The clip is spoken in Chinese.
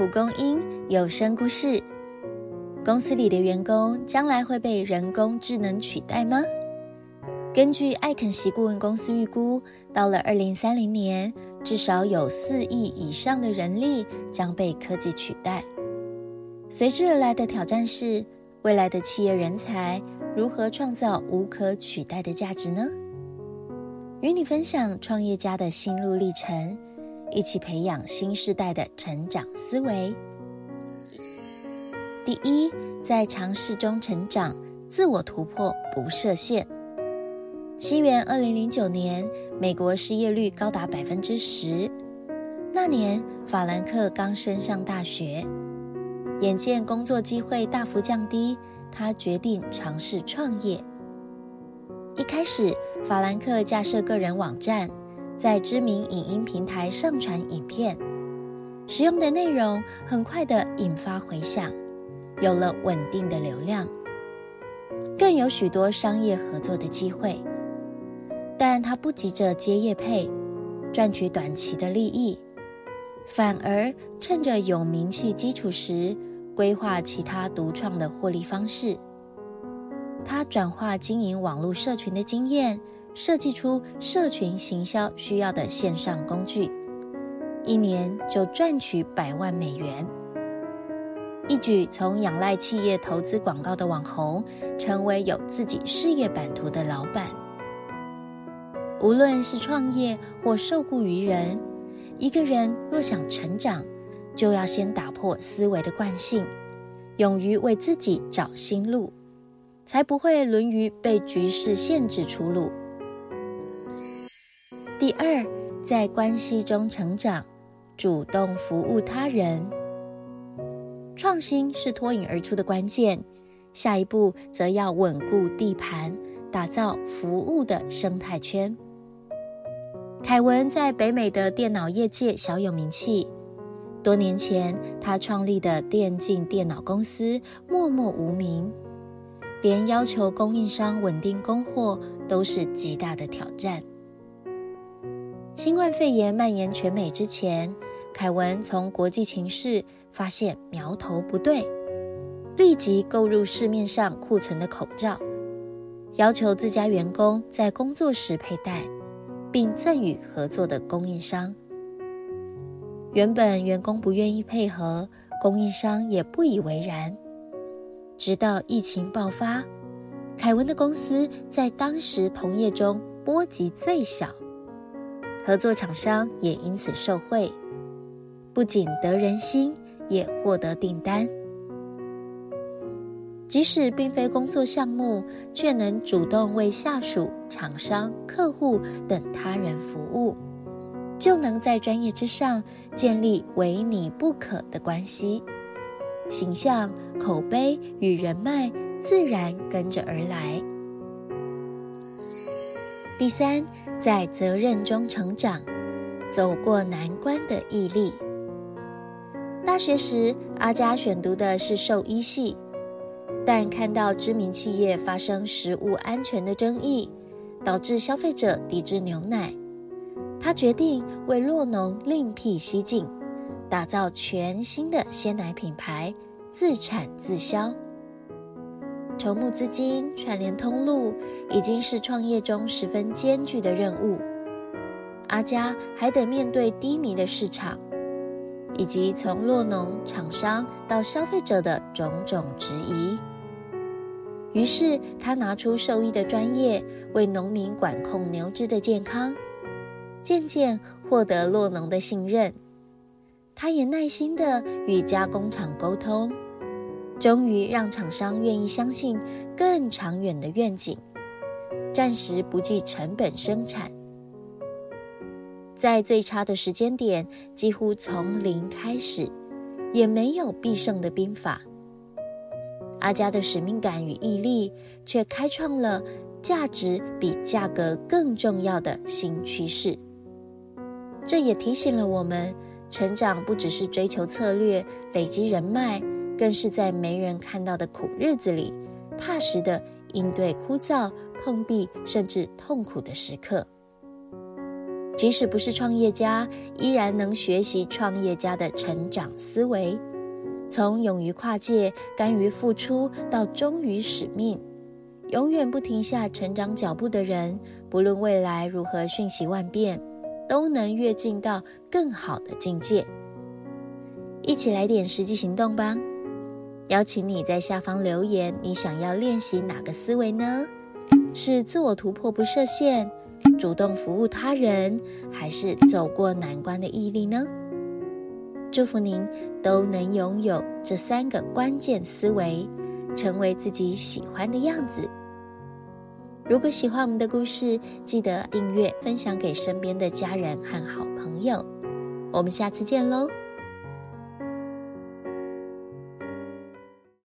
蒲公英有声故事：公司里的员工将来会被人工智能取代吗？根据艾肯锡顾问公司预估，到了二零三零年，至少有四亿以上的人力将被科技取代。随之而来的挑战是，未来的企业人才如何创造无可取代的价值呢？与你分享创业家的心路历程。一起培养新时代的成长思维。第一，在尝试中成长，自我突破不设限。西元二零零九年，美国失业率高达百分之十。那年，法兰克刚升上大学，眼见工作机会大幅降低，他决定尝试创业。一开始，法兰克架设个人网站。在知名影音平台上传影片，使用的内容很快的引发回响，有了稳定的流量，更有许多商业合作的机会。但他不急着接业配，赚取短期的利益，反而趁着有名气基础时，规划其他独创的获利方式。他转化经营网络社群的经验。设计出社群行销需要的线上工具，一年就赚取百万美元，一举从仰赖企业投资广告的网红，成为有自己事业版图的老板。无论是创业或受雇于人，一个人若想成长，就要先打破思维的惯性，勇于为自己找新路，才不会沦于被局势限制出路。第二，在关系中成长，主动服务他人。创新是脱颖而出的关键，下一步则要稳固地盘，打造服务的生态圈。凯文在北美的电脑业界小有名气，多年前他创立的电竞电脑公司默默无名，连要求供应商稳定供货都是极大的挑战。新冠肺炎蔓延全美之前，凯文从国际情势发现苗头不对，立即购入市面上库存的口罩，要求自家员工在工作时佩戴，并赠予合作的供应商。原本员工不愿意配合，供应商也不以为然。直到疫情爆发，凯文的公司在当时同业中波及最小。合作厂商也因此受惠，不仅得人心，也获得订单。即使并非工作项目，却能主动为下属、厂商、客户等他人服务，就能在专业之上建立唯你不可的关系，形象、口碑与人脉自然跟着而来。第三。在责任中成长，走过难关的毅力。大学时，阿佳选读的是兽医系，但看到知名企业发生食物安全的争议，导致消费者抵制牛奶，他决定为洛农另辟蹊径，打造全新的鲜奶品牌，自产自销。筹募资金、串联通路，已经是创业中十分艰巨的任务。阿佳还得面对低迷的市场，以及从落农厂商到消费者的种种质疑。于是，他拿出兽医的专业，为农民管控牛只的健康，渐渐获得落农的信任。他也耐心地与加工厂沟通。终于让厂商愿意相信更长远的愿景，暂时不计成本生产，在最差的时间点，几乎从零开始，也没有必胜的兵法。阿佳的使命感与毅力，却开创了价值比价格更重要的新趋势。这也提醒了我们，成长不只是追求策略、累积人脉。更是在没人看到的苦日子里，踏实的应对枯燥、碰壁甚至痛苦的时刻。即使不是创业家，依然能学习创业家的成长思维，从勇于跨界、甘于付出到忠于使命，永远不停下成长脚步的人，不论未来如何瞬息万变，都能跃进到更好的境界。一起来点实际行动吧！邀请你在下方留言，你想要练习哪个思维呢？是自我突破不设限？主动服务他人，还是走过难关的毅力呢？祝福您都能拥有这三个关键思维，成为自己喜欢的样子。如果喜欢我们的故事，记得订阅、分享给身边的家人和好朋友。我们下次见喽！